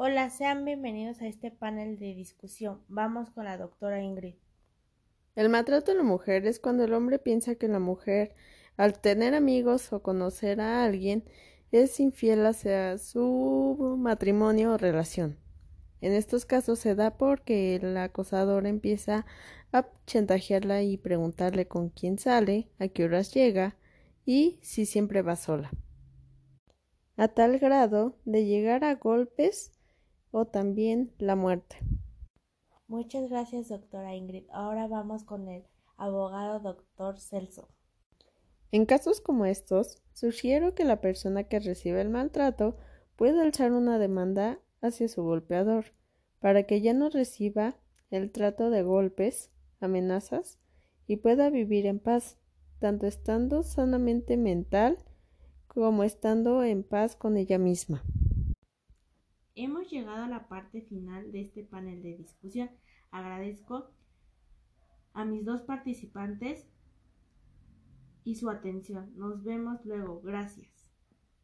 Hola, sean bienvenidos a este panel de discusión. Vamos con la doctora Ingrid. El maltrato a la mujer es cuando el hombre piensa que la mujer, al tener amigos o conocer a alguien, es infiel hacia su matrimonio o relación. En estos casos se da porque el acosador empieza a chantajearla y preguntarle con quién sale, a qué horas llega y si siempre va sola. A tal grado de llegar a golpes o también la muerte. Muchas gracias, doctora Ingrid. Ahora vamos con el abogado doctor Celso. En casos como estos, sugiero que la persona que recibe el maltrato pueda alzar una demanda hacia su golpeador, para que ya no reciba el trato de golpes, amenazas y pueda vivir en paz, tanto estando sanamente mental como estando en paz con ella misma. Hemos llegado a la parte final de este panel de discusión. Agradezco a mis dos participantes y su atención. Nos vemos luego. Gracias.